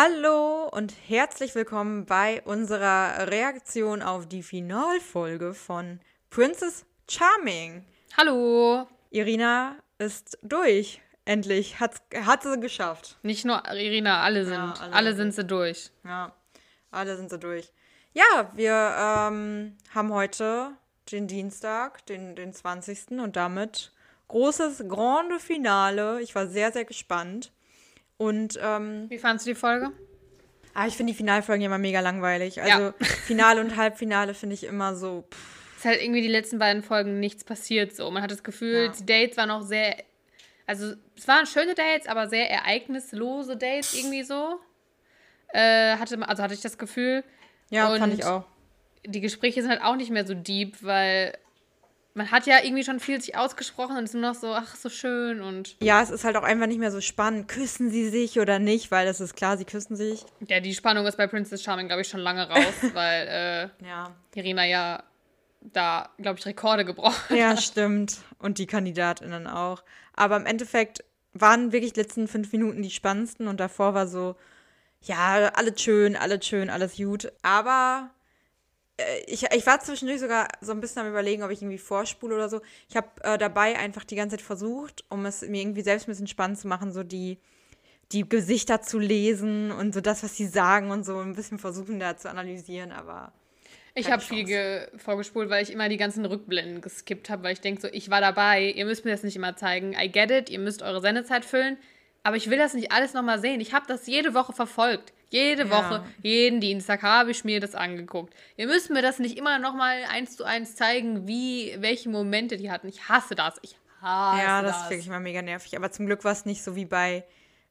Hallo und herzlich willkommen bei unserer Reaktion auf die Finalfolge von Princess Charming. Hallo. Irina ist durch. Endlich. Hat's, hat sie geschafft. Nicht nur Irina, alle sind. Ja, alle, alle sind sie durch. Ja, alle sind sie durch. Ja, wir ähm, haben heute den Dienstag, den, den 20. und damit großes Grande Finale. Ich war sehr, sehr gespannt. Und ähm, wie fandest du die Folge? Ah, ich finde die Finalfolgen immer mega langweilig. Also ja. Finale und Halbfinale finde ich immer so. Es ist halt irgendwie die letzten beiden Folgen nichts passiert so. Man hat das Gefühl, ja. die Dates waren auch sehr. Also es waren schöne Dates, aber sehr ereignislose Dates irgendwie so. Äh, hatte, also hatte ich das Gefühl. Ja, und fand ich auch. Die Gespräche sind halt auch nicht mehr so deep, weil man hat ja irgendwie schon viel sich ausgesprochen und es ist nur noch so, ach, so schön und. Ja, es ist halt auch einfach nicht mehr so spannend. Küssen sie sich oder nicht, weil es ist klar, sie küssen sich. Ja, die Spannung ist bei Princess Charming, glaube ich, schon lange raus, weil äh, ja. Irina ja da, glaube ich, Rekorde gebrochen Ja, stimmt. Und die KandidatInnen auch. Aber im Endeffekt waren wirklich die letzten fünf Minuten die spannendsten und davor war so, ja, alles schön, alles schön, alles gut. Aber ich, ich war zwischendurch sogar so ein bisschen am überlegen, ob ich irgendwie vorspule oder so. Ich habe äh, dabei einfach die ganze Zeit versucht, um es mir irgendwie selbst ein bisschen spannend zu machen, so die, die Gesichter zu lesen und so das, was sie sagen und so ein bisschen versuchen da zu analysieren, aber. Ich habe viel vorgespult, weil ich immer die ganzen Rückblenden geskippt habe, weil ich denke so, ich war dabei, ihr müsst mir das nicht immer zeigen. I get it, ihr müsst eure Sendezeit füllen, aber ich will das nicht alles nochmal sehen. Ich habe das jede Woche verfolgt. Jede ja. Woche, jeden Dienstag habe ich mir das angeguckt. Ihr müsst mir das nicht immer noch mal eins zu eins zeigen, wie, welche Momente die hatten. Ich hasse das. Ich hasse Ja, das, das. ist wirklich mal mega nervig. Aber zum Glück war es nicht so wie bei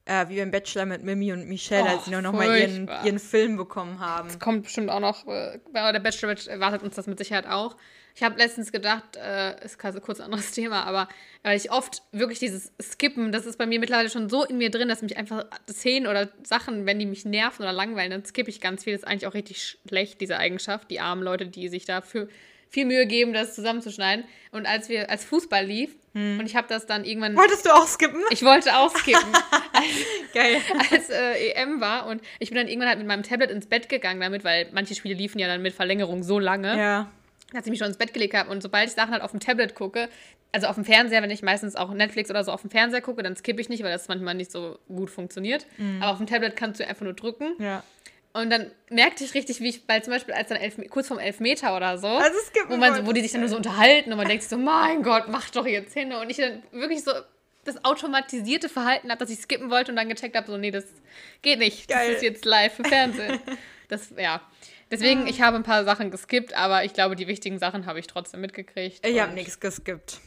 äh, wie beim Bachelor mit Mimi und Michelle, oh, als sie nur noch mal ihren, ihren Film bekommen haben. Das kommt bestimmt auch noch, äh, bei der Bachelor erwartet uns das mit Sicherheit auch. Ich habe letztens gedacht, äh, ist quasi kurz ein anderes Thema, aber weil ich oft wirklich dieses Skippen, das ist bei mir mittlerweile schon so in mir drin, dass mich einfach Szenen oder Sachen, wenn die mich nerven oder langweilen, dann skippe ich ganz viel. Das ist eigentlich auch richtig schlecht, diese Eigenschaft. Die armen Leute, die sich dafür viel Mühe geben, das zusammenzuschneiden. Und als wir als Fußball lief hm. und ich habe das dann irgendwann. Wolltest du auch skippen? Ich wollte auch skippen. als, Geil. Als äh, EM war und ich bin dann irgendwann halt mit meinem Tablet ins Bett gegangen damit, weil manche Spiele liefen ja dann mit Verlängerung so lange. Ja dass ich mich schon ins Bett gelegt habe und sobald ich Sachen halt auf dem Tablet gucke, also auf dem Fernseher, wenn ich meistens auch Netflix oder so auf dem Fernseher gucke, dann skippe ich nicht, weil das manchmal nicht so gut funktioniert. Mhm. Aber auf dem Tablet kannst du einfach nur drücken. Ja. Und dann merkte ich richtig, wie ich, weil zum Beispiel als dann elf, kurz vorm Elfmeter oder so, also wo, man so, wo die sich dann nur so unterhalten und man denkt sich so, mein Gott, mach doch jetzt hin. Und ich dann wirklich so das automatisierte Verhalten habe, dass ich skippen wollte und dann gecheckt habe, so, nee, das geht nicht. Geil. Das ist jetzt live im Fernsehen. das, ja. Deswegen, ich habe ein paar Sachen geskippt, aber ich glaube, die wichtigen Sachen habe ich trotzdem mitgekriegt. Ich habe nichts geskippt.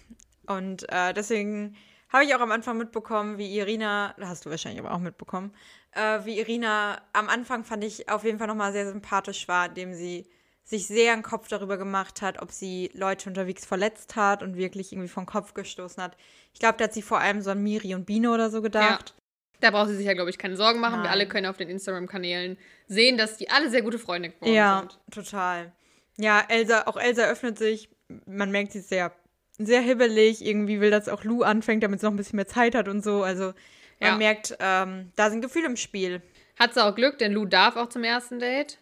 Und äh, deswegen habe ich auch am Anfang mitbekommen, wie Irina, hast du wahrscheinlich aber auch mitbekommen, äh, wie Irina am Anfang fand ich auf jeden Fall nochmal sehr sympathisch war, indem sie sich sehr einen Kopf darüber gemacht hat, ob sie Leute unterwegs verletzt hat und wirklich irgendwie vom Kopf gestoßen hat. Ich glaube, da hat sie vor allem so an Miri und Bino oder so gedacht. Da braucht sie sich ja, glaube ich, keine Sorgen machen. Nein. Wir alle können auf den Instagram-Kanälen sehen, dass die alle sehr gute Freunde geworden ja, sind. Ja, total. Ja, Elsa, auch Elsa öffnet sich. Man merkt, sie ist sehr, sehr hibbelig. Irgendwie will, dass auch Lou anfängt, damit sie noch ein bisschen mehr Zeit hat und so. Also man ja. merkt, ähm, da sind Gefühle im Spiel. Hat sie auch Glück, denn Lou darf auch zum ersten Date.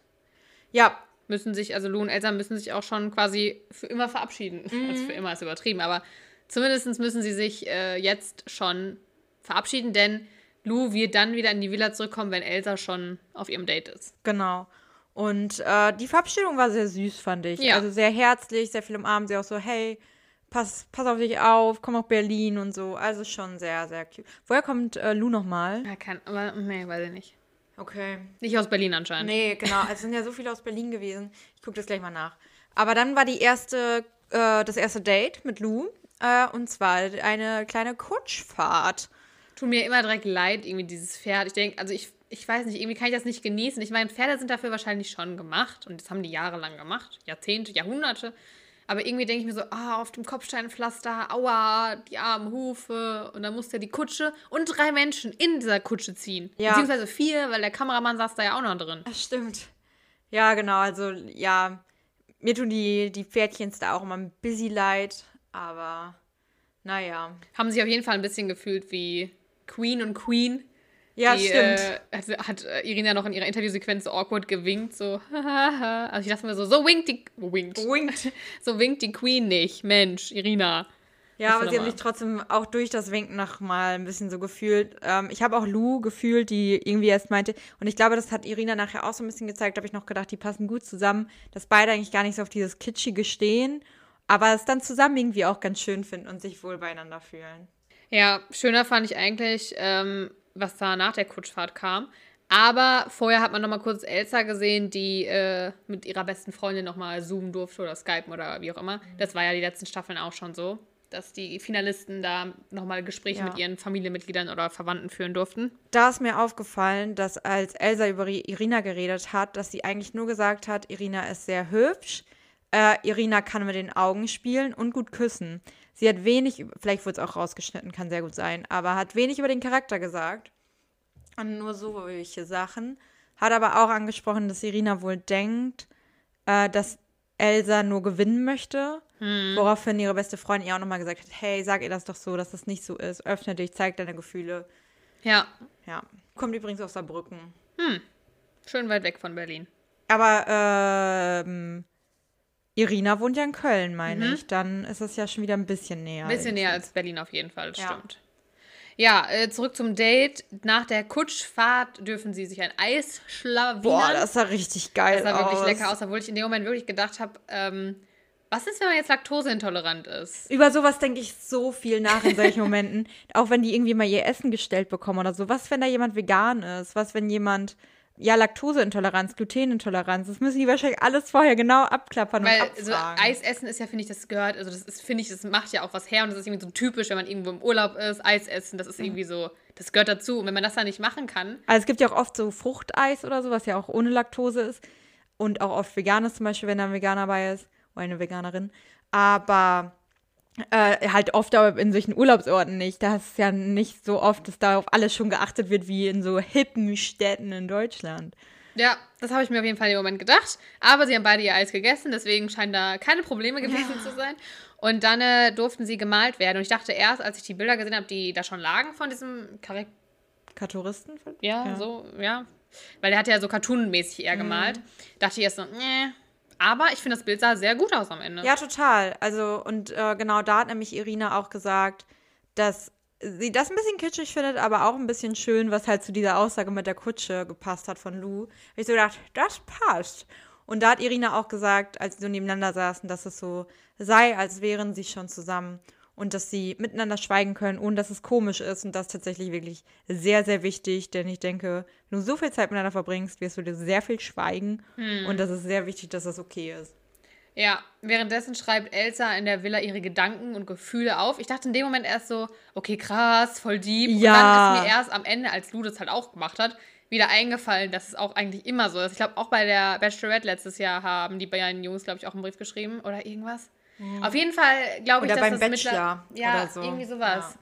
Ja. Müssen sich, also Lou und Elsa müssen sich auch schon quasi für immer verabschieden. Mhm. Also für immer ist übertrieben, aber zumindest müssen sie sich äh, jetzt schon verabschieden, denn Lou wird dann wieder in die Villa zurückkommen, wenn Elsa schon auf ihrem Date ist. Genau. Und äh, die Verabschiedung war sehr süß, fand ich. Ja. Also sehr herzlich, sehr viel umarmt. Sie auch so, hey, pass, pass auf dich auf, komm nach Berlin und so. Also schon sehr, sehr cute. Woher kommt äh, Lou nochmal? Ja, kann, aber nee, weiß ich nicht. Okay. Nicht aus Berlin anscheinend. Nee, genau. Es sind ja so viele aus Berlin gewesen. Ich gucke das gleich mal nach. Aber dann war die erste, äh, das erste Date mit Lou. Äh, und zwar eine kleine Kutschfahrt tut mir immer direkt leid, irgendwie dieses Pferd. Ich denke, also ich, ich weiß nicht, irgendwie kann ich das nicht genießen. Ich meine, Pferde sind dafür wahrscheinlich schon gemacht und das haben die jahrelang gemacht, Jahrzehnte, Jahrhunderte. Aber irgendwie denke ich mir so, ah, auf dem Kopfsteinpflaster, aua, die armen Hufe. Und dann musste ja die Kutsche und drei Menschen in dieser Kutsche ziehen. Ja. Beziehungsweise vier, weil der Kameramann saß da ja auch noch drin. Das stimmt. Ja, genau. Also, ja, mir tun die, die Pferdchens da auch immer ein bisschen leid. Aber, naja. Haben sich auf jeden Fall ein bisschen gefühlt wie Queen und Queen. Ja, die, stimmt. Äh, hat, hat äh, Irina noch in ihrer Interviewsequenz so awkward gewinkt, so, also ich dachte mir so, so winkt die, winkt, Winkt. so winkt die Queen nicht, Mensch, Irina. Ja, aber sie haben sich trotzdem auch durch das Winken noch mal ein bisschen so gefühlt. Ähm, ich habe auch Lou gefühlt, die irgendwie erst meinte, und ich glaube, das hat Irina nachher auch so ein bisschen gezeigt, habe ich noch gedacht, die passen gut zusammen, dass beide eigentlich gar nicht so auf dieses Kitschige stehen, aber es dann zusammen irgendwie auch ganz schön finden und sich wohl beieinander fühlen. Ja, schöner fand ich eigentlich, ähm, was da nach der Kutschfahrt kam. Aber vorher hat man noch mal kurz Elsa gesehen, die äh, mit ihrer besten Freundin noch mal zoomen durfte oder skypen oder wie auch immer. Das war ja die letzten Staffeln auch schon so, dass die Finalisten da noch mal Gespräche Ja. mit ihren Familienmitgliedern oder Verwandten führen durften. Da ist mir aufgefallen, dass als Elsa über Irina geredet hat, dass sie eigentlich nur gesagt hat, Irina ist sehr hübsch, äh, Irina kann mit den Augen spielen und gut küssen. Sie hat wenig, vielleicht wurde es auch rausgeschnitten, kann sehr gut sein, aber hat wenig über den Charakter gesagt. Und nur solche Sachen. Hat aber auch angesprochen, dass Irina wohl denkt, äh, dass Elsa nur gewinnen möchte. Woraufhin ihre beste Freundin ihr auch nochmal gesagt hat, hey, sag ihr das doch so, dass das nicht so ist. Öffne dich, zeig deine Gefühle. Ja, Ja. Kommt übrigens aus Saarbrücken. schön weit weg von Berlin. Aber ähm, Irina wohnt ja in Köln, meine ich. Dann ist es ja schon wieder ein bisschen näher. Ein bisschen näher als Berlin auf jeden Fall, das Ja. stimmt. Ja, äh, zurück zum Date. Nach der Kutschfahrt dürfen sie sich ein Eis schlawinern. Boah, das sah richtig geil Das sah wirklich aus. lecker aus, obwohl ich in dem Moment wirklich gedacht habe, ähm, was ist, wenn man jetzt laktoseintolerant ist? Über sowas denke ich so viel nach in solchen Momenten. Auch wenn die irgendwie mal ihr Essen gestellt bekommen oder so. Was, wenn da jemand vegan ist? Was, wenn jemand, ja, Laktoseintoleranz, Glutenintoleranz. Das müssen die wahrscheinlich alles vorher genau abklappern Weil und so abfragen. Eis essen ist ja, finde ich, das gehört, also das ist, finde ich, das macht ja auch was her und das ist irgendwie so typisch, wenn man irgendwo im Urlaub ist, Eis essen, das ist irgendwie so, das gehört dazu. Und wenn man das dann nicht machen kann, Also es gibt ja auch oft so Fruchteis oder so, was ja auch ohne Laktose ist. Und auch oft veganes zum Beispiel, wenn da ein Veganer bei ist. Oder eine Veganerin. Aber äh, halt oft aber in solchen Urlaubsorten nicht. Da ist ja nicht so oft, dass da auf alles schon geachtet wird, wie in so hippen Städten in Deutschland. ja, das habe ich mir auf jeden Fall im Moment gedacht. Aber sie haben beide ihr Eis gegessen, deswegen scheinen da keine Probleme gewesen zu sein. Und dann äh, durften sie gemalt werden. Und ich dachte erst, als ich die Bilder gesehen habe, die da schon lagen von diesem Karik Karturisten? Ja, so, ja. Weil der hat ja so cartoonmäßig eher gemalt. Dachte ich erst so, nee. Aber ich finde, das Bild sah sehr gut aus am Ende. Ja, total. Also, und äh, genau da hat nämlich Irina auch gesagt, dass sie das ein bisschen kitschig findet, aber auch ein bisschen schön, was halt zu dieser Aussage mit der Kutsche gepasst hat von Lou. Ich so gedacht, das passt. Und da hat Irina auch gesagt, als sie so nebeneinander saßen, dass es so sei, als wären sie schon zusammen und dass sie miteinander schweigen können, ohne dass es komisch ist. Und das ist tatsächlich wirklich sehr, sehr wichtig, denn ich denke, wenn du so viel Zeit miteinander verbringst, wirst du dir sehr viel schweigen. Und das ist sehr wichtig, dass das okay ist. Ja, währenddessen schreibt Elsa in der Villa ihre Gedanken und Gefühle auf. Ich dachte in dem Moment erst so, okay, krass, voll deep. Und Ja. dann ist mir erst am Ende, als Lou das halt auch gemacht hat, wieder eingefallen, dass es auch eigentlich immer so ist. Ich glaube, auch bei der Bachelorette letztes Jahr haben die beiden Jungs, glaube ich, auch einen Brief geschrieben oder irgendwas. Auf jeden Fall glaube ich, Oder dass beim das Bachelor ja, oder so. irgendwie sowas.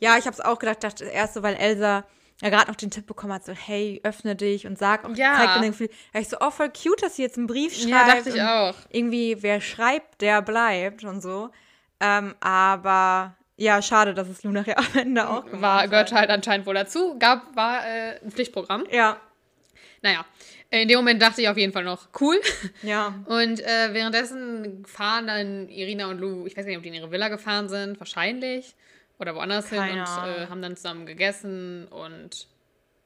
Ja, ich habe es auch gedacht, dachte erst so, weil Elsa ja gerade noch den Tipp bekommen hat, so hey, öffne dich und sag auch, Ja. zeig dein Gefühl. Da ich so, oh, voll cute, dass sie jetzt einen Brief schreibt. Ja, dachte ich und auch. Irgendwie, wer schreibt, der bleibt und so. Ähm, aber ja, schade, dass es Lu nachher am Ende auch War, gehört halt anscheinend wohl dazu. Gab, war äh, ein Pflichtprogramm. Ja, Naja, in dem Moment dachte ich auf jeden Fall noch, cool. ja. Und äh, währenddessen fahren dann Irina und Lou, ich weiß nicht, ob die in ihre Villa gefahren sind, wahrscheinlich. Oder woanders hin Keine und äh, haben dann zusammen gegessen und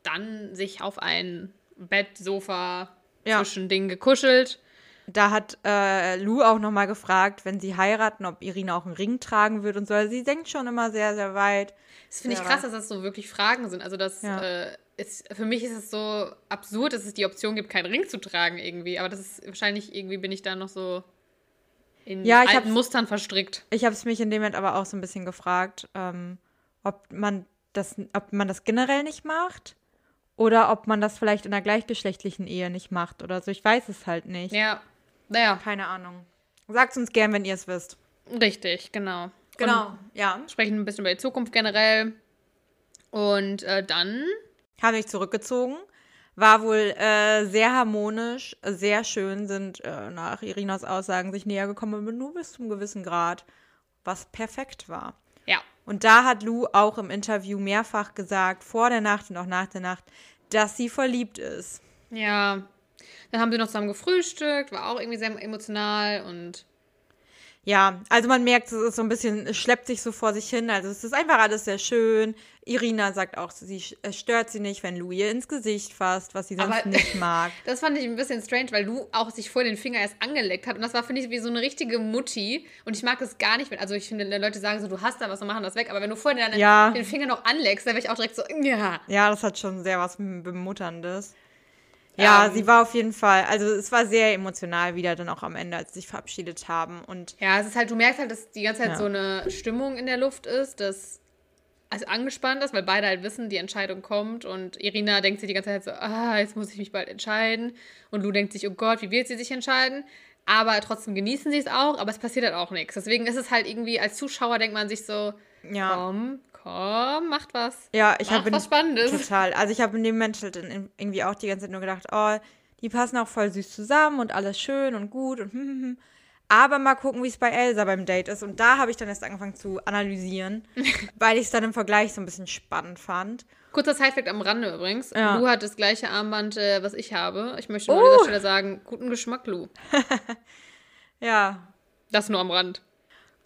dann sich auf ein Bett, Sofa, Ja. Zwischending gekuschelt. Da hat äh, Lou auch nochmal gefragt, wenn sie heiraten, ob Irina auch einen Ring tragen wird und so. Also sie denkt schon immer sehr, sehr weit. Das finde ich krass, dass das so wirklich Fragen sind. Also das Ja. äh, ist, für mich ist es so absurd, dass es die Option gibt, keinen Ring zu tragen irgendwie. Aber das ist wahrscheinlich irgendwie bin ich da noch so in Ja, ich alten Mustern verstrickt. Ich habe es mich in dem Moment aber auch so ein bisschen gefragt, ähm, ob man das, ob man das generell nicht macht oder ob man das vielleicht in einer gleichgeschlechtlichen Ehe nicht macht oder so. Ich weiß es halt nicht. Ja, naja, Keine Ahnung. Sagt uns gern, wenn ihr es wisst. richtig, genau. ja. Und sprechen ein bisschen über die Zukunft generell. Und äh, dann, Haben sich zurückgezogen. War wohl äh, sehr harmonisch, sehr schön, sind äh, nach Irinas Aussagen sich näher gekommen, aber nur bis zum gewissen Grad, was perfekt war. ja, Und da hat Lou auch im Interview mehrfach gesagt, vor der Nacht und auch nach der Nacht, dass sie verliebt ist. Ja. Dann haben sie noch zusammen gefrühstückt, war auch irgendwie sehr emotional und ja, also man merkt, es ist so ein bisschen, es schleppt sich so vor sich hin. Also es ist einfach alles sehr schön. Irina sagt auch, sie es stört sie nicht, wenn Lou ihr ins Gesicht fasst, was sie sonst Aber, nicht mag. Das fand ich ein bisschen strange, weil Lou auch sich vor den Finger erst angeleckt hat. Und das war, finde ich, wie so eine richtige Mutti. Und ich mag das gar nicht, wenn, also ich finde, Leute sagen so, du hast da was und machen das weg. Aber wenn du vorher ja. den Finger noch anleckst, dann wäre ich auch direkt so, ja. Ja, das hat schon sehr was Bemutterndes. Ja, ähm, sie war auf jeden Fall, also es war sehr emotional wieder dann auch am Ende, als sie sich verabschiedet haben. Und ja, es ist halt, du merkst halt, dass die ganze Zeit ja. so eine Stimmung in der Luft ist, dass also angespannt ist, weil beide halt wissen, die Entscheidung kommt und Irina denkt sich die ganze Zeit so, ah, jetzt muss ich mich bald entscheiden und Lou denkt sich, oh Gott, wie wird sie sich entscheiden? Aber trotzdem genießen sie es auch, aber es passiert halt auch nichts. Deswegen ist es halt irgendwie, als Zuschauer denkt man sich so, ja. komm, komm, macht was. Ja, ich habe was Spannendes. Total. Also ich habe in dem Moment halt irgendwie auch die ganze Zeit nur gedacht, oh, die passen auch voll süß zusammen und alles schön und gut und hm, hm, hm. Aber mal gucken, wie es bei Elsa beim Date ist. Und da habe ich dann erst angefangen zu analysieren, weil ich es dann im Vergleich so ein bisschen spannend fand. Kurzer Zeitfakt am Rande übrigens. Ja. Lu hat das gleiche Armband, äh, was ich habe. Ich möchte nur oh. an dieser Stelle sagen, guten Geschmack, Lu. ja. Das nur am Rand.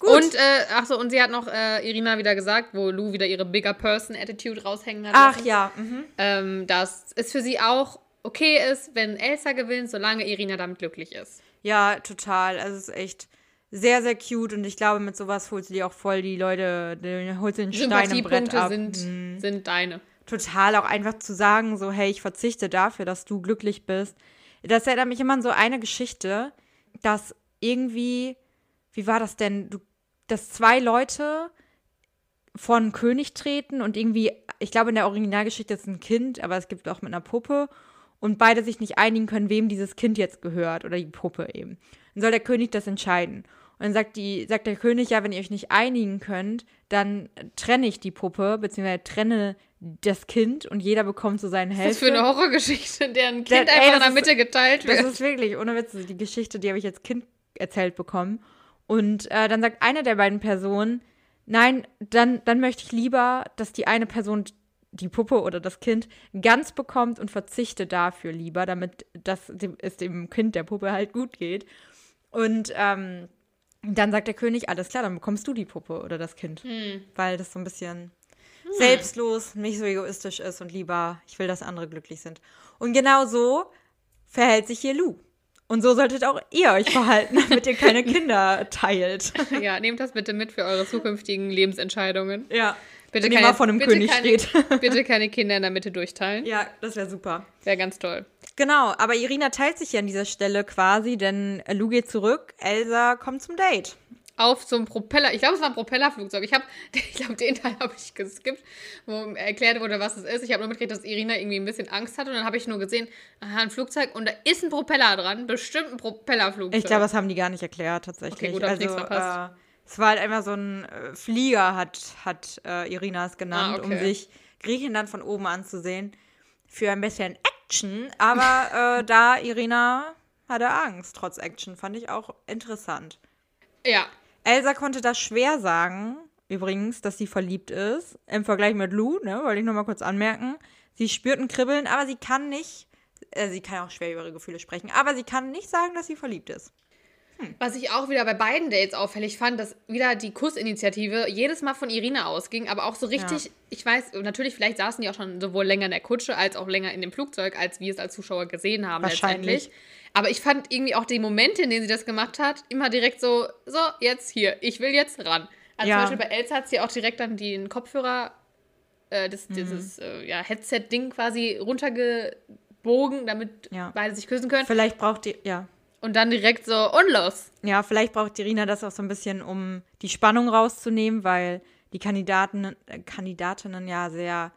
Gut. Und, äh, ach so, und sie hat noch äh, Irina wieder gesagt, wo Lou wieder ihre Bigger Person Attitude raushängen hat. Ach ja. Mhm. Ähm, dass es für sie auch okay ist, wenn Elsa gewinnt, solange Irina damit glücklich ist. Ja, total. Also es ist echt sehr, sehr cute und ich glaube, mit sowas holt sie dir auch voll die Leute, holt sie den Stein im Brett ab. Sind, mhm. sind deine. Total, auch einfach zu sagen, so, hey, ich verzichte dafür, dass du glücklich bist. Das erinnert mich immer an so eine Geschichte, dass irgendwie, wie war das denn? Du dass zwei Leute vor einen König treten und irgendwie, ich glaube in der Originalgeschichte ist ein Kind, aber es gibt auch mit einer Puppe und beide sich nicht einigen können, wem dieses Kind jetzt gehört oder die Puppe eben. Dann soll der König das entscheiden. Und dann sagt, die, sagt der König, ja, wenn ihr euch nicht einigen könnt, dann trenne ich die Puppe, beziehungsweise trenne das Kind und jeder bekommt so seinen Hälfte. Was ist für eine Horrorgeschichte, in der ein Kind das, einfach ey, in der Mitte geteilt wird. Das ist wirklich, ohne Witz, die Geschichte, die habe ich als Kind erzählt bekommen. Und äh, dann sagt eine der beiden Personen, nein, dann, dann möchte ich lieber, dass die eine Person die Puppe oder das Kind ganz bekommt und verzichte dafür lieber, damit das es dem Kind der Puppe halt gut geht. Und ähm, dann sagt der König, alles klar, dann bekommst du die Puppe oder das Kind. Hm. Weil das so ein bisschen hm. selbstlos, nicht so egoistisch ist und lieber, ich will, dass andere glücklich sind. Und genau so verhält sich hier Lou. Und so solltet auch ihr euch verhalten, damit ihr keine Kinder teilt. Ja, nehmt das bitte mit für eure zukünftigen Lebensentscheidungen. Ja. Bitte Wenn keine, mal von einem König keine, steht. bitte keine Kinder in der Mitte durchteilen. Ja, das wäre super. Wäre ganz toll. Genau, aber Irina teilt sich ja an dieser Stelle quasi, denn Lou geht zurück, Elsa kommt zum Date auf so einem Propeller, ich glaube, es war ein Propellerflugzeug. Ich habe, ich glaube, den Teil habe ich geskippt, wo erklärt wurde, was es ist. Ich habe nur mitgekriegt, dass Irina irgendwie ein bisschen Angst hatte und dann habe ich nur gesehen, aha, ein Flugzeug und da ist ein Propeller dran, bestimmt ein Propellerflugzeug. Ich glaube, das haben die gar nicht erklärt, tatsächlich. Okay, gut, also, äh, es war halt einfach so ein äh, Flieger, hat, hat äh, Irina es genannt, ah, okay. um sich Griechenland von oben anzusehen. Für ein bisschen Action, aber äh, da Irina hatte Angst, trotz Action, fand ich auch interessant. Ja, Elsa konnte das schwer sagen, übrigens, dass sie verliebt ist, im Vergleich mit Lou, ne, wollte ich nochmal kurz anmerken. Sie spürt ein Kribbeln, aber sie kann nicht, äh, sie kann auch schwer über ihre Gefühle sprechen, aber sie kann nicht sagen, dass sie verliebt ist. Hm. Was ich auch wieder bei beiden Dates auffällig fand, dass wieder die Kussinitiative jedes Mal von Irina ausging, aber auch so richtig, ja. ich weiß, natürlich, vielleicht saßen die auch schon sowohl länger in der Kutsche als auch länger in dem Flugzeug, als wir es als Zuschauer gesehen haben Wahrscheinlich. letztendlich. Aber ich fand irgendwie auch die Momente, in denen sie das gemacht hat, immer direkt so, so, jetzt hier, ich will jetzt ran. Also ja. zum Beispiel bei Elsa hat sie auch direkt dann den Kopfhörer, äh, das, mhm. dieses äh, ja, Headset-Ding quasi runtergebogen, damit ja. beide sich küssen können. Vielleicht braucht die, ja. Und dann direkt so, und los. Ja, vielleicht braucht Irina das auch so ein bisschen, um die Spannung rauszunehmen, weil die Kandidaten, äh, Kandidatinnen ja sehr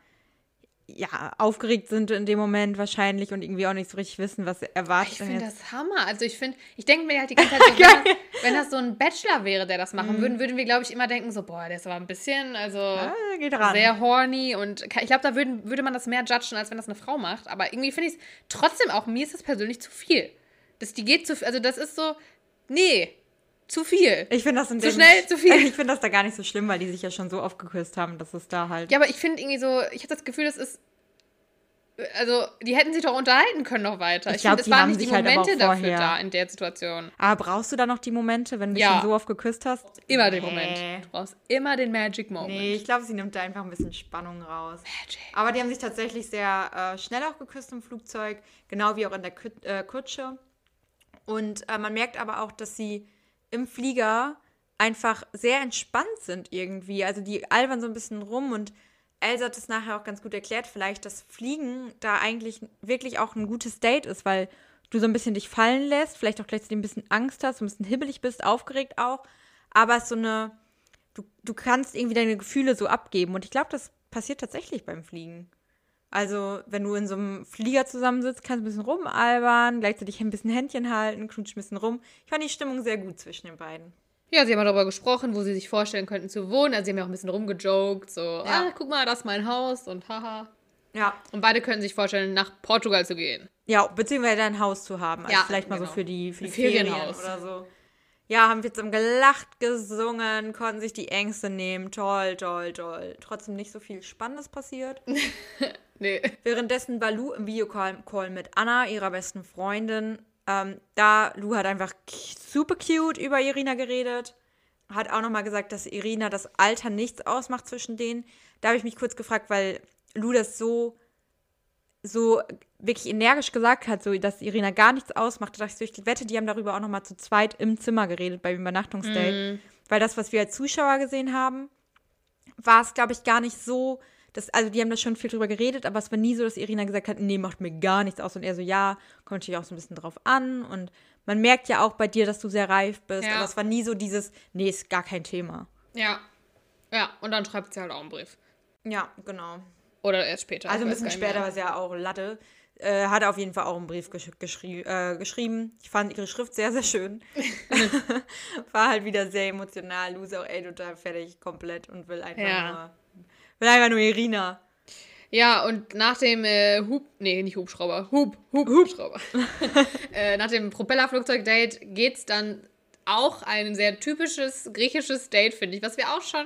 ja, aufgeregt sind in dem Moment wahrscheinlich und irgendwie auch nicht so richtig wissen, was erwartet. Ich finde das Hammer. Also ich finde, ich denke mir halt die ganze Zeit so, wenn, das, wenn, das, so ein Bachelor wäre, der das machen mhm. würde, würden wir, glaube ich, immer denken, so, boah, der ist aber ein bisschen, also ja, sehr horny und ich glaube, da würden, würde man das mehr judgen, als wenn das eine Frau macht. Aber irgendwie finde ich es trotzdem auch, mir ist das persönlich zu viel. Das, die geht zu, also das ist so, nee, zu viel. Ich finde das in Zu dem- schnell, zu viel. Ich finde das da gar nicht so schlimm, weil die sich ja schon so oft geküsst haben, dass es da halt. Ja, aber ich finde irgendwie so, ich habe das Gefühl, das ist. Also, die hätten sich doch unterhalten können noch weiter. Ich Ich, glaub, finde, es waren nicht die halt Momente dafür da in der Situation. Aber brauchst du da noch die Momente, wenn du Ja. schon so oft geküsst hast? Immer den Nee. Moment. Du brauchst immer den Magic Moment. Nee, ich glaube, sie nimmt da einfach ein bisschen Spannung raus. Magic. Aber die haben sich tatsächlich sehr äh, schnell auch geküsst im Flugzeug, genau wie auch in der Kü äh, Kutsche. Und äh, man merkt aber auch, dass sie im Flieger einfach sehr entspannt sind irgendwie. Also die albern so ein bisschen rum und Elsa hat es nachher auch ganz gut erklärt, vielleicht, dass Fliegen da eigentlich wirklich auch ein gutes Date ist, weil du so ein bisschen dich fallen lässt, vielleicht auch gleichzeitig ein bisschen Angst hast, so ein bisschen hibbelig bist, aufgeregt auch, aber es ist so eine, du, du kannst irgendwie deine Gefühle so abgeben und ich glaube, das passiert tatsächlich beim Fliegen. Also, wenn du in so einem Flieger zusammensitzt, kannst du ein bisschen rumalbern, gleichzeitig ein bisschen Händchen halten, knutscht ein bisschen rum. Ich fand die Stimmung sehr gut zwischen den beiden. Ja, sie haben darüber gesprochen, wo sie sich vorstellen könnten zu wohnen. Also, sie haben ja auch ein bisschen rumgejoked. So, ah, guck mal, das ist mein Haus und haha. Ja. Und beide könnten sich vorstellen, nach Portugal zu gehen. Ja, beziehungsweise ein Haus zu haben. Also Ja, vielleicht mal genau. so für die, für die Ein Ferien Ferienhaus. oder so. Ja, haben wir zusammen gelacht, gesungen, konnten sich die Ängste nehmen. Toll, toll, toll. Trotzdem nicht so viel Spannendes passiert. Nee. Währenddessen war Lou im Videocall Call mit Anna, ihrer besten Freundin. Ähm, da, Lou hat einfach super cute über Irina geredet. Hat auch nochmal gesagt, dass Irina das Alter nichts ausmacht zwischen denen. Da habe ich mich kurz gefragt, weil Lou das so, so wirklich energisch gesagt hat, so, dass Irina gar nichts ausmacht. Da dachte ich so, ich wette, die haben darüber auch nochmal zu zweit im Zimmer geredet beim Übernachtungsdate. Weil das, was wir als Zuschauer gesehen haben, war es, glaube ich, gar nicht so, dass, also die haben da schon viel drüber geredet, aber es war nie so, dass Irina gesagt hat, nee, macht mir gar nichts aus. Und er so, ja, kommt natürlich auch so ein bisschen drauf an. Und man merkt ja auch bei dir, dass du sehr reif bist, Ja. aber es war nie so dieses, nee, ist gar kein Thema. Ja. Ja, und dann schreibt sie halt auch einen Brief. Ja, genau. Oder erst später. Also ein bisschen später war es ja auch Latte. Äh, hat auf jeden Fall auch einen Brief gesch geschrie äh, geschrieben. Ich fand ihre Schrift sehr, sehr schön. war halt wieder sehr emotional. Lou ist auch ey, total fertig, komplett und will einfach Ja. nur. Will einfach nur Irina. Ja, und nach dem äh, Hub, nee, nicht Hubschrauber, Hub, Hub, Hubschrauber. äh, nach dem Propellerflugzeug-Date geht's dann auch ein sehr typisches griechisches Date, finde ich, was wir auch schon.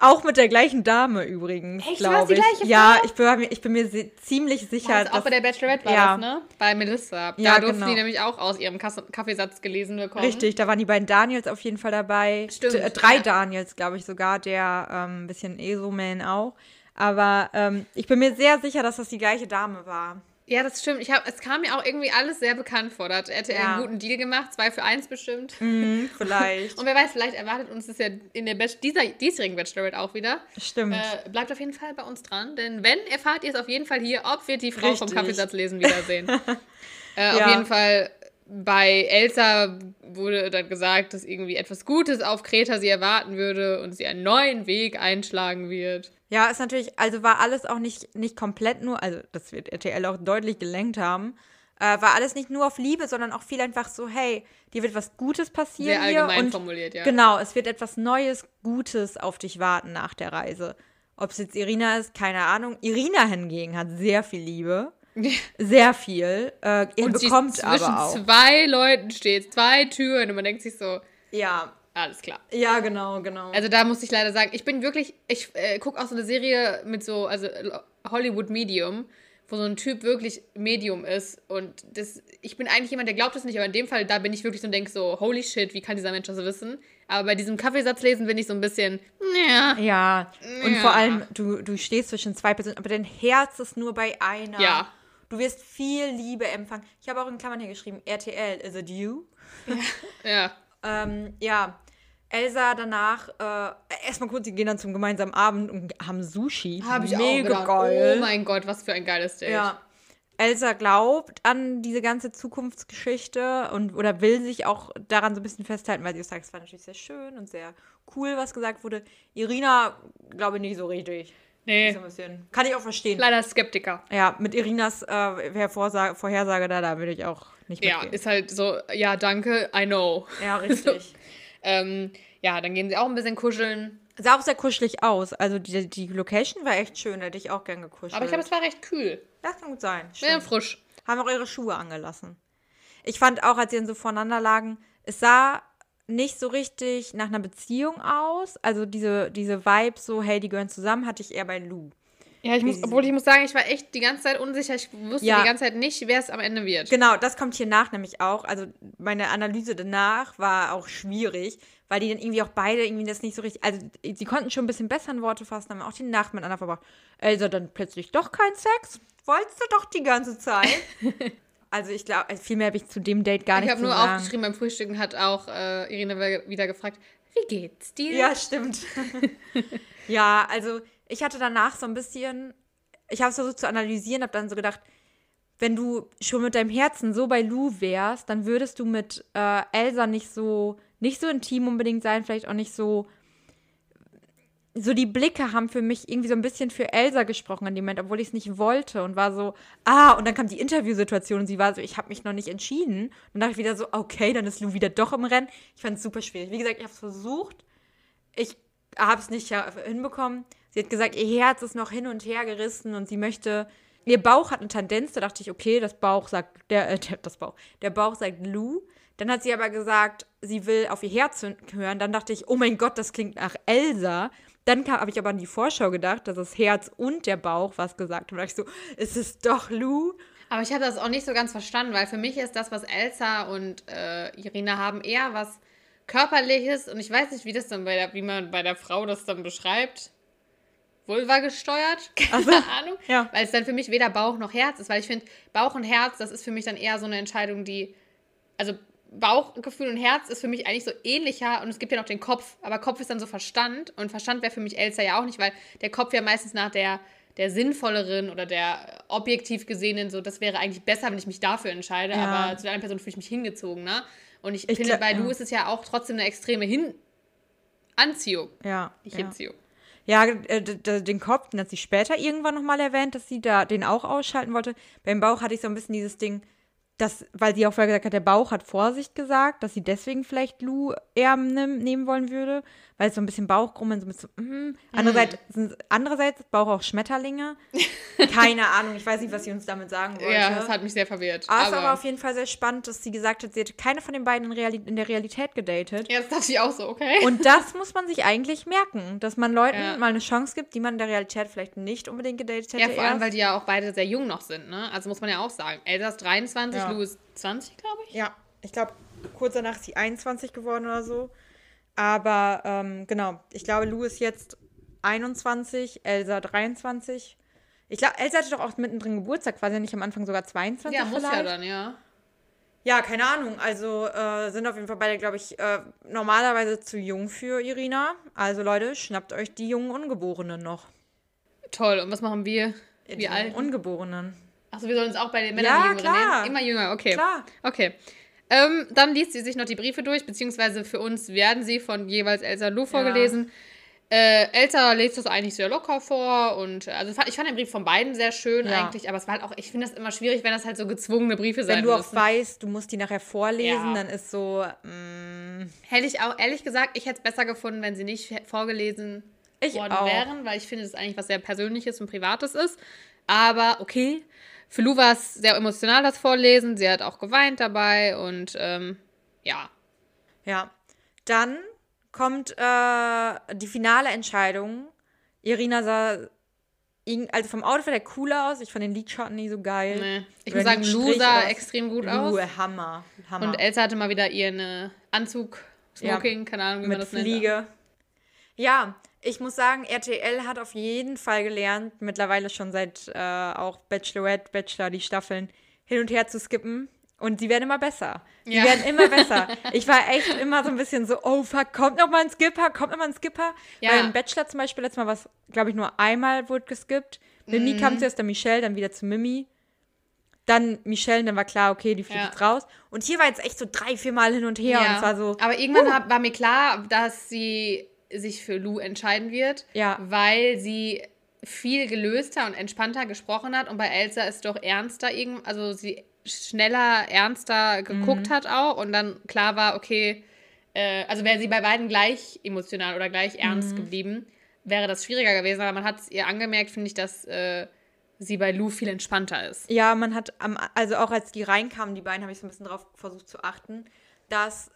Auch mit der gleichen Dame übrigens, Echt? War es glaube die ich. gleiche ja, Frau? ich bin, mir- ich bin mir ziemlich sicher, Also auch dass bei der Bachelorette war ja. das, ne? Bei Melissa. Da Ja, durften genau. die nämlich auch aus ihrem Kaffeesatz gelesen bekommen. Richtig, da waren die beiden Daniels auf jeden Fall dabei. Stimmt, D- äh, drei ja. Daniels, glaube ich sogar, der ähm, ein bisschen ESO-Man auch. Aber ähm, ich bin mir sehr sicher, dass das die gleiche Dame war. Ja, das stimmt. Ich hab, es kam mir auch irgendwie alles sehr bekannt vor. Da hat RTL Ja. einen guten Deal gemacht, zwei für eins bestimmt. Hm, vielleicht. Und wer weiß, vielleicht erwartet uns das ja in der Bach dieser diesjährigen Bachelorette auch wieder. Stimmt. Äh, bleibt auf jeden Fall bei uns dran, denn wenn, erfahrt ihr es auf jeden Fall hier, ob wir die Frau vom Richtig. Kaffeesatz lesen wiedersehen. äh, Auf Ja. jeden Fall bei Elsa wurde dann gesagt, dass irgendwie etwas Gutes auf Kreta sie erwarten würde und sie einen neuen Weg einschlagen wird. Ja, ist natürlich, also war alles auch nicht, nicht komplett nur, also das wird RTL auch deutlich gelenkt haben, äh, war alles nicht nur auf Liebe, sondern auch viel einfach so, hey, dir wird was Gutes passieren Sehr allgemein und formuliert, ja. genau, es wird etwas Neues, Gutes auf dich warten nach der Reise. Ob es jetzt Irina ist, keine Ahnung. Irina hingegen hat sehr viel Liebe, sehr viel. Äh, er Und sie bekommt zwischen aber auch. zwei Leuten steht, zwei Türen und man denkt sich so, Ja, alles klar. ja, genau, genau. Also da muss ich leider sagen, ich bin wirklich, ich äh, gucke auch so eine Serie mit so, also äh, Hollywood Medium, wo so ein Typ wirklich Medium ist und das, ich bin eigentlich jemand, der glaubt es nicht, aber in dem Fall, da bin ich wirklich so und denke so, holy shit, wie kann dieser Mensch das wissen? Aber bei diesem Kaffeesatzlesen bin ich so ein bisschen, ja, Ja, und Ja. vor allem, du, du stehst zwischen zwei Personen, aber dein Herz ist nur bei einer. Ja. Du wirst viel Liebe empfangen. Ich habe auch in Klammern hier geschrieben, RTL, is it you? ja, Ähm, ja, Elsa danach, äh, erstmal kurz, die gehen dann zum gemeinsamen Abend und haben Sushi. habe ich Mega auch gedacht, geil. oh mein Gott, was für ein geiles Date. Ja. Elsa glaubt an diese ganze Zukunftsgeschichte und oder will sich auch daran so ein bisschen festhalten, weil sie sagt, es war natürlich sehr schön und sehr cool, was gesagt wurde. Irina glaube ich nicht so richtig. Nee, So ein bisschen. Kann ich auch verstehen. leider Skeptiker. Ja, mit Irinas äh, Vorhersage da, da würde ich auch nicht Ja, mitgehen. ist halt so, ja, danke, I know. ja, richtig. Ähm, ja, dann gehen sie auch ein bisschen kuscheln. Sah auch sehr kuschelig aus. Also die, die Location war echt schön, hätte ich auch gern gekuschelt. Aber ich glaube, es war recht kühl. das kann gut sein. Sehr Stimmt. frisch. Haben auch ihre Schuhe angelassen. Ich fand auch, als sie dann so voneinander lagen, es sah nicht so richtig nach einer Beziehung aus. Also diese, diese Vibes, so, hey, die gehören zusammen, hatte ich eher bei Lou. Ja, ich muss, obwohl ich muss sagen, ich war echt die ganze Zeit unsicher. Ich wusste Ja. die ganze Zeit nicht, wer es am Ende wird. Genau, das kommt hier nach nämlich auch. Also meine Analyse danach war auch schwierig, weil die dann irgendwie auch beide irgendwie das nicht so richtig. Also sie konnten schon ein bisschen besser in Worte fassen, haben auch die Nacht miteinander verbracht. Elsa dann plötzlich doch kein Sex? Wolltest du doch die ganze Zeit? also ich glaube, viel mehr habe ich zu dem Date gar Ich nicht habe zu nur sagen. aufgeschrieben beim Frühstücken, hat auch äh, Irene wieder gefragt, wie geht's dir? Ja, stimmt. ja, also ich hatte danach so ein bisschen, ich habe es versucht zu analysieren, habe dann so gedacht, wenn du schon mit deinem Herzen so bei Lou wärst, dann würdest du mit äh, Elsa nicht so, nicht so intim unbedingt sein, vielleicht auch nicht so, so die Blicke haben für mich irgendwie so ein bisschen für Elsa gesprochen in dem Moment, obwohl ich es nicht wollte und war so, ah, und dann kam die Interviewsituation und sie war so, ich habe mich noch nicht entschieden. Und dann dachte ich wieder so, okay, dann ist Lou wieder doch im Rennen. Ich fand es super schwierig. Wie gesagt, ich habe es versucht. Ich habe es nicht hinbekommen. Sie hat gesagt, ihr Herz ist noch hin und her gerissen und sie möchte. Ihr Bauch hat eine Tendenz, da dachte ich, okay, das Bauch sagt, der, äh, das Bauch, der Bauch sagt Lou. Dann hat sie aber gesagt, sie will auf ihr Herz hören. Dann dachte ich, oh mein Gott, das klingt nach Elsa. Dann habe ich aber an die Vorschau gedacht, dass das Herz und der Bauch was gesagt haben. Da dachte ich so, ist es doch Lou? Aber ich habe das auch nicht so ganz verstanden, weil für mich ist das, was Elsa und äh, Irina haben, eher was körperliches und ich weiß nicht, wie das dann bei der, wie man bei der Frau das dann beschreibt. Vulva gesteuert, keine Ahnung. ja. Weil es dann für mich weder Bauch noch Herz ist, weil ich finde, Bauch und Herz, das ist für mich dann eher so eine Entscheidung, die, also Bauchgefühl und Herz ist für mich eigentlich so ähnlicher und es gibt ja noch den Kopf, aber Kopf ist dann so Verstand und Verstand wäre für mich Elsa ja auch nicht, weil der Kopf ja meistens nach der, der sinnvolleren oder der objektiv gesehenen, so das wäre eigentlich besser, wenn ich mich dafür entscheide, Ja. aber zu der anderen Person fühle ich mich hingezogen, ne? Und ich, Ich finde, glaub- bei ja. ist es ja auch trotzdem eine extreme Hin Anziehung, Ja. nicht ja. Hinziehung. Ja, äh, den Kopf, den hat sie später irgendwann nochmal erwähnt, dass sie da den auch ausschalten wollte. Beim Bauch hatte ich so ein bisschen dieses Ding, dass, weil sie auch vorher gesagt hat, der Bauch hat Vorsicht gesagt, dass sie deswegen vielleicht Lou eher nehm, nehmen wollen würde, weil es so ein bisschen Bauchgrummeln, so ein bisschen, mm. Andererseits, sind, andererseits Bauch auch Schmetterlinge. Keine Ahnung, ich weiß nicht, was sie uns damit sagen wollte. Ja, das hat mich sehr verwirrt. aber es aber, war auf jeden Fall sehr spannend, dass sie gesagt hat, sie hätte keine von den beiden in, Reali in der Realität gedatet. ja, das dachte ich auch so, okay. Und das muss man sich eigentlich merken, dass man Leuten Ja. mal eine Chance gibt, die man in der Realität vielleicht nicht unbedingt gedatet hätte. Ja, vor allem, erst. weil die ja auch beide sehr jung noch sind, ne? Also muss man ja auch sagen. Elsa ist 23, Ja. Lou ist 20, glaube ich. Ja, ich glaube, kurz danach ist sie 21 geworden oder so. Aber ähm, genau, ich glaube, Lou ist jetzt 21, Elsa 23. Ich glaube, Elsa hatte doch auch mittendrin Geburtstag, ja nicht am Anfang sogar 22 Ja, muss vielleicht? ja dann, ja. Ja, keine Ahnung. Also äh, sind auf jeden Fall beide, glaube ich, äh, normalerweise zu jung für Irina. Also Leute, schnappt euch die jungen Ungeborenen noch. Toll. Und was machen wir? Die Wie alt? Ungeborenen. Achso, wir sollen uns auch bei den Männern Ja, die Jüngeren klar. nehmen? Immer jünger, okay. Klar. Okay. Ähm, dann liest sie sich noch die Briefe durch, beziehungsweise für uns werden sie von jeweils Elsa Lou vorgelesen. Äh, Elsa liest das eigentlich sehr locker vor und also ich fand den Brief von beiden sehr schön Ja. eigentlich, aber es war halt auch, ich finde das immer schwierig, wenn das halt so gezwungene Briefe sein Wenn du auch müssen. weißt, du musst die nachher vorlesen, Ja. dann ist so, mm, Hätte ich auch, ehrlich gesagt, ich hätte es besser gefunden, wenn sie nicht vorgelesen Ich worden auch. wären, weil ich finde, das eigentlich was sehr Persönliches und Privates ist. Aber okay, für Lou war es sehr emotional, das Vorlesen. Sie hat auch geweint dabei und ähm, ja. ja. Dann kommt äh, die finale Entscheidung. Irina sah, also vom Outfit her cooler aus. Ich fand den Lidschatten nie so geil. Nee. Ich Oder muss sagen, Lou sah extrem gut Lou, aus. Hammer. Hammer. Und Elsa hatte mal wieder ihren äh, Anzug, Ja. Smoking, keine Ahnung, wie man mit das nennt. Fliege. Ja, ich muss sagen, RTL hat auf jeden Fall gelernt, mittlerweile schon seit äh, auch Bachelorette, Bachelor, die Staffeln hin und her zu skippen. Und sie werden immer besser. Die Ja. werden immer besser. Ich war echt immer so ein bisschen so, oh fuck, kommt noch mal ein Skipper, kommt noch mal ein Skipper. Ja. Beim Bachelor zum Beispiel, letztes Mal was, glaube ich, nur einmal wurde geskippt. Mimi Mhm. kam zuerst, dann Michelle, dann wieder zu Mimi. Dann Michelle, dann war klar, okay, die fliegt Ja. jetzt raus. Und hier war jetzt echt so drei, vier Mal hin und her. Und es war so, Aber irgendwann hab, war mir klar, dass sie sich für Lou entscheiden wird, Ja. weil sie viel gelöster und entspannter gesprochen hat und bei Elsa ist doch ernster irgend, also sie schneller, ernster geguckt Mhm. hat auch und dann klar war, okay, äh, also wäre sie bei beiden gleich emotional oder gleich Mhm. ernst geblieben, wäre das schwieriger gewesen, aber man hat es ihr angemerkt, finde ich, dass äh, sie bei Lou viel entspannter ist. Ja, man hat am, also auch als die reinkamen, die beiden, habe ich so ein bisschen drauf versucht zu achten, dass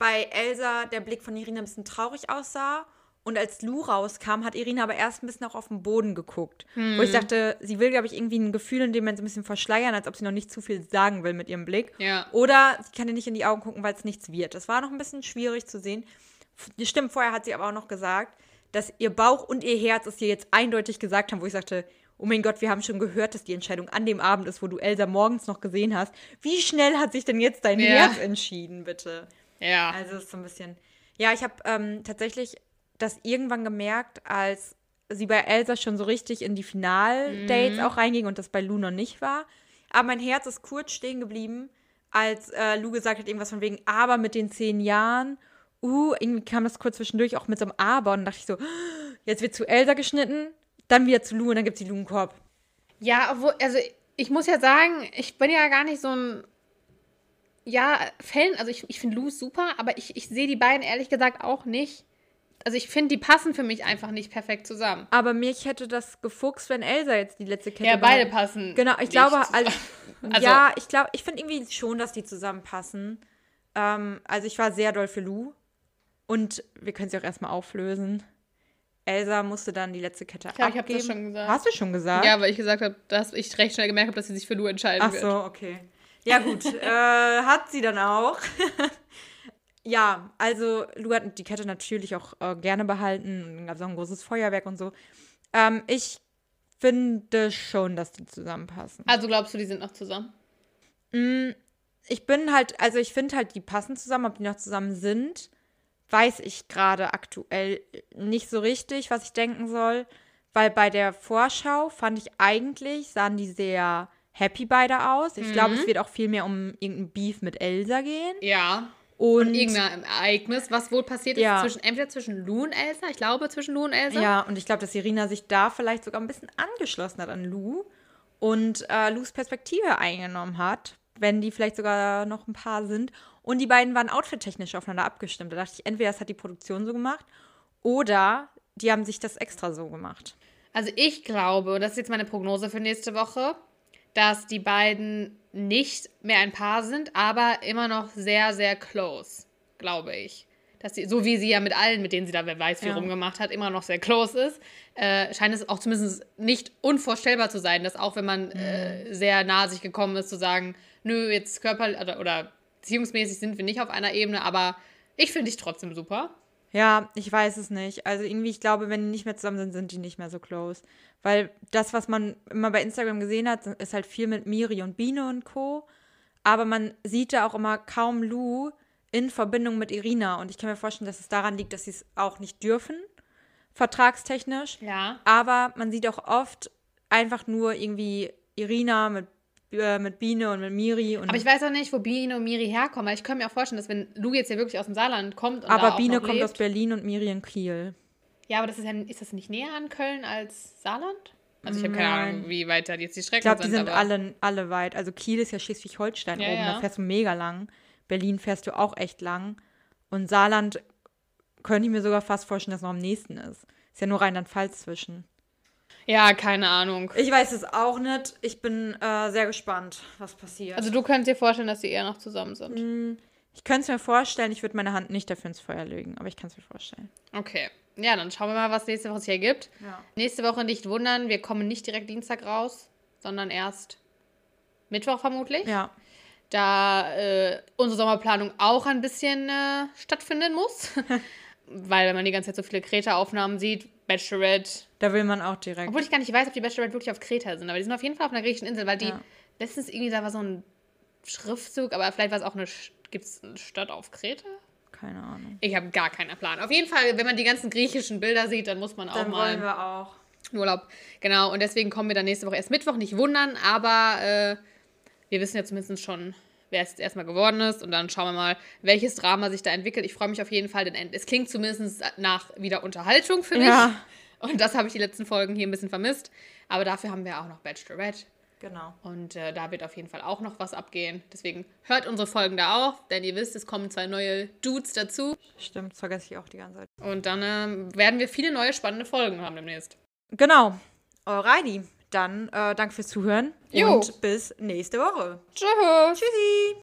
bei Elsa der Blick von Irina ein bisschen traurig aussah. Und als Lou rauskam, hat Irina aber erst ein bisschen auch auf den Boden geguckt. Hm. Wo ich dachte, sie will, glaube ich, irgendwie ein Gefühl in dem Moment so ein bisschen verschleiern, als ob sie noch nicht zu viel sagen will mit ihrem Blick. Ja. Oder sie kann dir nicht in die Augen gucken, weil es nichts wird. Das war noch ein bisschen schwierig zu sehen. Stimmt, vorher hat sie aber auch noch gesagt, dass ihr Bauch und ihr Herz es ihr jetzt eindeutig gesagt haben, wo ich sagte, oh mein Gott, wir haben schon gehört, dass die Entscheidung an dem Abend ist, wo du Elsa morgens noch gesehen hast. Wie schnell hat sich denn jetzt dein Ja. Herz entschieden, bitte? Ja. Also es ist so ein bisschen. Ja, ich habe ähm, tatsächlich das irgendwann gemerkt, als sie bei Elsa schon so richtig in die Final-Dates Mhm. auch reinging und das bei Lou noch nicht war. Aber mein Herz ist kurz stehen geblieben, als äh, Lou gesagt hat, irgendwas von wegen, aber mit den zehn Jahren. Uh, irgendwie kam das kurz zwischendurch auch mit so einem Aber und dann dachte ich so, jetzt wird zu Elsa geschnitten, dann wieder zu Lou und dann gibt sie Lou einen Korb. Ja, obwohl, also ich muss ja sagen, ich bin ja gar nicht so ein, ja, Fan, also ich, ich finde Lou super, aber ich, ich sehe die beiden ehrlich gesagt auch nicht. Also ich finde, die passen für mich einfach nicht perfekt zusammen. Aber mich hätte das gefuchst, wenn Elsa jetzt die letzte Kette Ja, beide passen. Genau, ich glaube, also, Also- ja, ich glaube, ich finde irgendwie schon, dass die zusammenpassen. Ähm, also ich war sehr doll für Lou. Und wir können sie auch erstmal auflösen. Elsa musste dann die letzte Kette Ja, ich hab abgeben. das schon gesagt. Hast du schon gesagt? Ja, weil ich gesagt habe, dass ich recht schnell gemerkt habe, dass sie sich für Lou entscheiden Ach wird. so, okay. Ja gut, äh, hat sie dann auch. ja, also Lou hat die Kette natürlich auch äh, gerne behalten. Und gab es auch ein großes Feuerwerk und so. Ähm, ich finde schon, dass die zusammenpassen. Also glaubst du, die sind noch zusammen? ich bin halt, also ich finde halt, die passen zusammen, ob die noch zusammen sind, weiß ich gerade aktuell nicht so richtig, was ich denken soll. Weil bei der Vorschau fand ich eigentlich, sahen die sehr happy beide aus. Ich glaube, es wird auch viel mehr um irgendein Beef mit Elsa gehen. Ja. Und, Und irgendein Ereignis, was wohl passiert ist, Ja. zwischen, entweder zwischen Lou und Elsa, ich glaube zwischen Lou und Elsa. ja, und ich glaube, dass Irina sich da vielleicht sogar ein bisschen angeschlossen hat an Lou und äh, Lus Perspektive eingenommen hat, wenn die vielleicht sogar noch ein paar sind. Und die beiden waren outfit-technisch aufeinander abgestimmt. Da dachte ich, entweder das hat die Produktion so gemacht oder die haben sich das extra so gemacht. Also ich glaube, und das ist jetzt meine Prognose für nächste Woche, dass die beiden nicht mehr ein Paar sind, aber immer noch sehr, sehr close, glaube ich. Dass sie, so wie sie ja mit allen, mit denen sie da wer weiß wie Ja. rumgemacht hat, immer noch sehr close ist, äh, scheint es auch zumindest nicht unvorstellbar zu sein, dass auch wenn man äh, sehr nah sich gekommen ist, zu sagen, nö, jetzt körperlich oder, oder beziehungsmäßig sind wir nicht auf einer Ebene, aber ich finde dich trotzdem super. Ja, ich weiß es nicht. Also irgendwie, ich glaube, wenn die nicht mehr zusammen sind, sind die nicht mehr so close. Weil das, was man immer bei Instagram gesehen hat, ist halt viel mit Miri und Biene und Co. Aber man sieht da auch immer kaum Lou in Verbindung mit Irina. Und ich kann mir vorstellen, dass es daran liegt, dass sie es auch nicht dürfen, vertragstechnisch. Ja. Aber man sieht auch oft einfach nur irgendwie Irina mit, äh, mit Biene und mit Miri. Und Aber ich weiß auch nicht, wo Biene und Miri herkommen, weil ich könnte mir auch vorstellen, dass wenn Lou jetzt ja wirklich aus dem Saarland kommt und aber Biene kommt lebt, aus Berlin und Miri in Kiel. Ja, aber das ist ja ist das nicht näher an Köln als Saarland? Also ich habe keine. Ahnung, wie weit da jetzt die Strecken Ich glaube, die sind alle, alle weit. Also Kiel ist ja Schleswig-Holstein Ja, oben, ja. da fährst du mega lang. Berlin fährst du auch echt lang. Und Saarland könnte ich mir sogar fast vorstellen, dass noch am nächsten ist. Ist ja nur Rheinland-Pfalz zwischen. Ja, keine Ahnung. Ich weiß es auch nicht. Ich bin äh, sehr gespannt, was passiert. Also du könntest dir vorstellen, dass sie eher noch zusammen sind. ich könnte es mir vorstellen, ich würde meine Hand nicht dafür ins Feuer legen, aber ich kann es mir vorstellen. Okay. Ja, dann schauen wir mal, was nächste Woche sich ergibt. Ja. Nächste Woche nicht wundern, wir kommen nicht direkt Dienstag raus, sondern erst Mittwoch vermutlich. Ja. da äh, unsere Sommerplanung auch ein bisschen äh, stattfinden muss. Weil wenn man die ganze Zeit so viele Kreta-Aufnahmen sieht, Bachelorette. Da will man auch direkt. Obwohl ich gar nicht weiß, ob die Bachelorette wirklich auf Kreta sind, aber die sind auf jeden Fall auf einer griechischen Insel, weil die Ja. letztens irgendwie, da war so ein Schriftzug, aber vielleicht war es auch eine, gibt es eine Stadt auf Kreta? Keine Ahnung. Ich habe gar keinen Plan. Auf jeden Fall, wenn man die ganzen griechischen Bilder sieht, dann muss man auch Dann mal wollen wir auch. Urlaub. Genau, und deswegen kommen wir dann nächste Woche erst Mittwoch, nicht wundern, aber äh, wir wissen ja zumindest schon, wer es jetzt erstmal geworden ist und dann schauen wir mal, welches Drama sich da entwickelt. Ich freue mich auf jeden Fall, denn es klingt zumindest nach wieder Unterhaltung für mich. Ja. Und das habe ich die letzten Folgen hier ein bisschen vermisst. Aber dafür haben wir auch noch Bachelorette. Genau. Und äh, da wird auf jeden Fall auch noch was abgehen. Deswegen hört unsere Folgen da auch, denn ihr wisst, es kommen zwei neue Dudes dazu. Stimmt, das vergesse ich auch die ganze Zeit. Und dann ähm, werden wir viele neue spannende Folgen haben demnächst. Genau. Alrighty. Dann äh, danke fürs Zuhören Jo. und bis nächste Woche. Tschüss. Tschüssi.